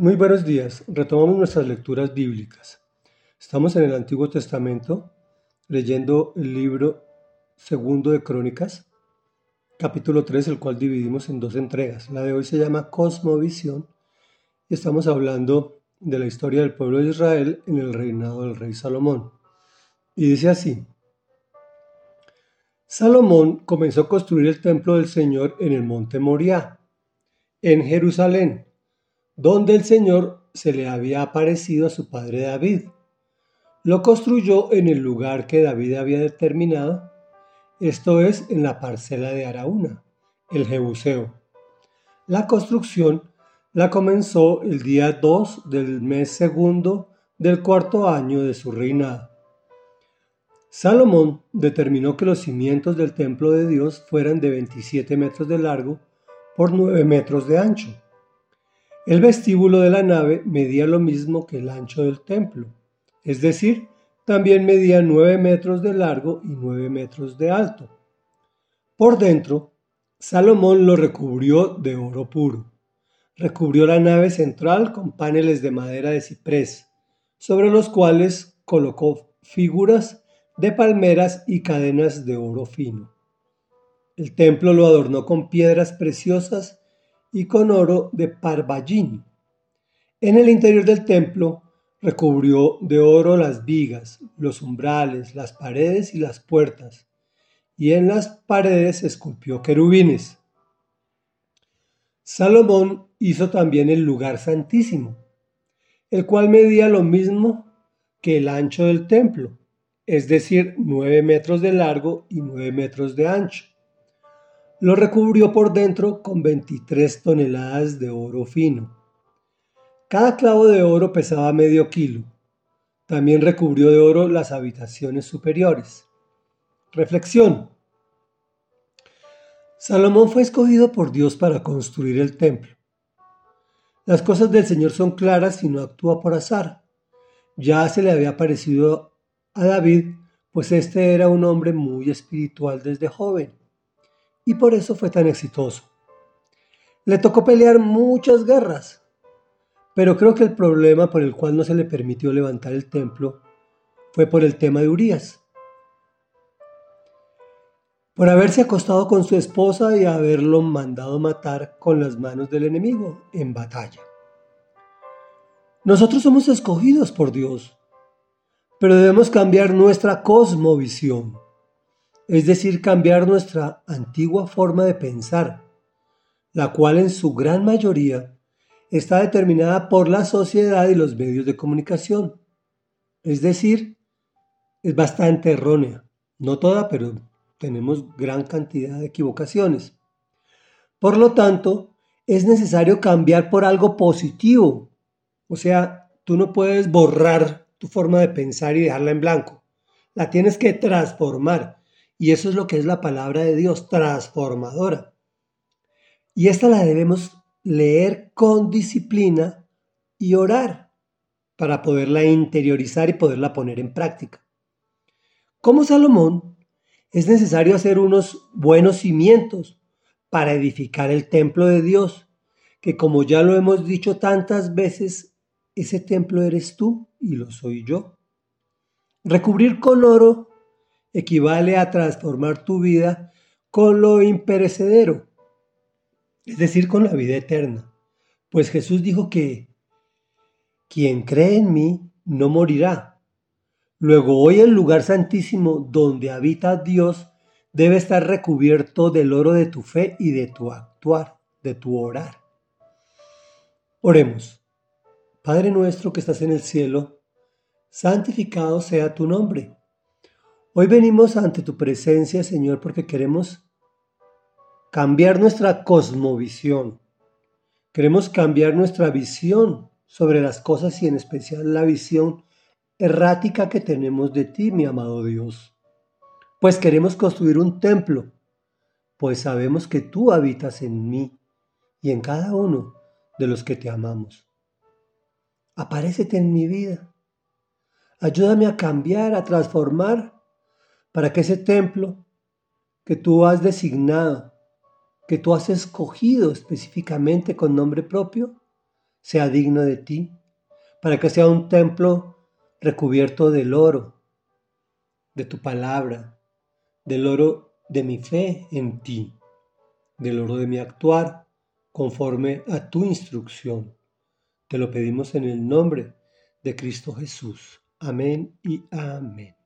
Muy buenos días. Retomamos nuestras lecturas bíblicas. Estamos en el Antiguo Testamento leyendo el libro segundo de Crónicas, capítulo 3, el cual dividimos en dos entregas. La de hoy se llama Cosmovisión y estamos hablando de la historia del pueblo de Israel en el reinado del rey Salomón. Y dice así, Salomón comenzó a construir el templo del Señor en el monte Moriah, en Jerusalén donde el Señor se le había aparecido a su padre David. Lo construyó en el lugar que David había determinado, esto es en la parcela de Araúna, el Jebuseo. La construcción la comenzó el día 2 del mes segundo del cuarto año de su reinado. Salomón determinó que los cimientos del templo de Dios fueran de 27 metros de largo por 9 metros de ancho el vestíbulo de la nave medía lo mismo que el ancho del templo, es decir, también medía nueve metros de largo y nueve metros de alto. Por dentro, Salomón lo recubrió de oro puro. Recubrió la nave central con paneles de madera de ciprés, sobre los cuales colocó figuras de palmeras y cadenas de oro fino. El templo lo adornó con piedras preciosas y con oro de Parvallín. En el interior del templo recubrió de oro las vigas, los umbrales, las paredes y las puertas, y en las paredes esculpió querubines. Salomón hizo también el lugar santísimo, el cual medía lo mismo que el ancho del templo, es decir, nueve metros de largo y nueve metros de ancho. Lo recubrió por dentro con 23 toneladas de oro fino. Cada clavo de oro pesaba medio kilo. También recubrió de oro las habitaciones superiores. Reflexión. Salomón fue escogido por Dios para construir el templo. Las cosas del Señor son claras y no actúa por azar. Ya se le había parecido a David, pues este era un hombre muy espiritual desde joven y por eso fue tan exitoso. Le tocó pelear muchas guerras, pero creo que el problema por el cual no se le permitió levantar el templo fue por el tema de Urias. Por haberse acostado con su esposa y haberlo mandado matar con las manos del enemigo en batalla. Nosotros somos escogidos por Dios, pero debemos cambiar nuestra cosmovisión es decir, cambiar nuestra antigua forma de pensar, la cual en su gran mayoría está determinada por la sociedad y los medios de comunicación. Es decir, es bastante errónea, no toda, pero tenemos gran cantidad de equivocaciones. Por lo tanto, es necesario cambiar por algo positivo. O sea, tú no puedes borrar tu forma de pensar y dejarla en blanco. La tienes que transformar. Y eso es lo que es la palabra de Dios, transformadora. Y esta la debemos leer con disciplina y orar para poderla interiorizar y poderla poner en práctica. Como Salomón, es necesario hacer unos buenos cimientos para edificar el templo de Dios, que como ya lo hemos dicho tantas veces, ese templo eres tú y lo soy yo. Recubrir con oro equivale a transformar tu vida con lo imperecedero, es decir, con la vida eterna. Pues Jesús dijo que quien cree en mí no morirá. Luego hoy el lugar santísimo donde habita Dios debe estar recubierto del oro de tu fe y de tu actuar, de tu orar. Oremos. Padre nuestro que estás en el cielo, santificado sea tu nombre Hoy venimos ante tu presencia, Señor, porque queremos cambiar nuestra cosmovisión. Queremos cambiar nuestra visión sobre las cosas y en especial la visión errática que tenemos de ti, mi amado Dios. Pues queremos construir un templo, pues sabemos que tú habitas en mí y en cada uno de los que te amamos. Aparécete en mi vida. Ayúdame a cambiar, a transformar para que ese templo que tú has designado, que tú has escogido específicamente con nombre propio, sea digno de ti, para que sea un templo recubierto del oro, de tu palabra, del oro de mi fe en ti, del oro de mi actuar conforme a tu instrucción. Te lo pedimos en el nombre de Cristo Jesús. Amén y amén.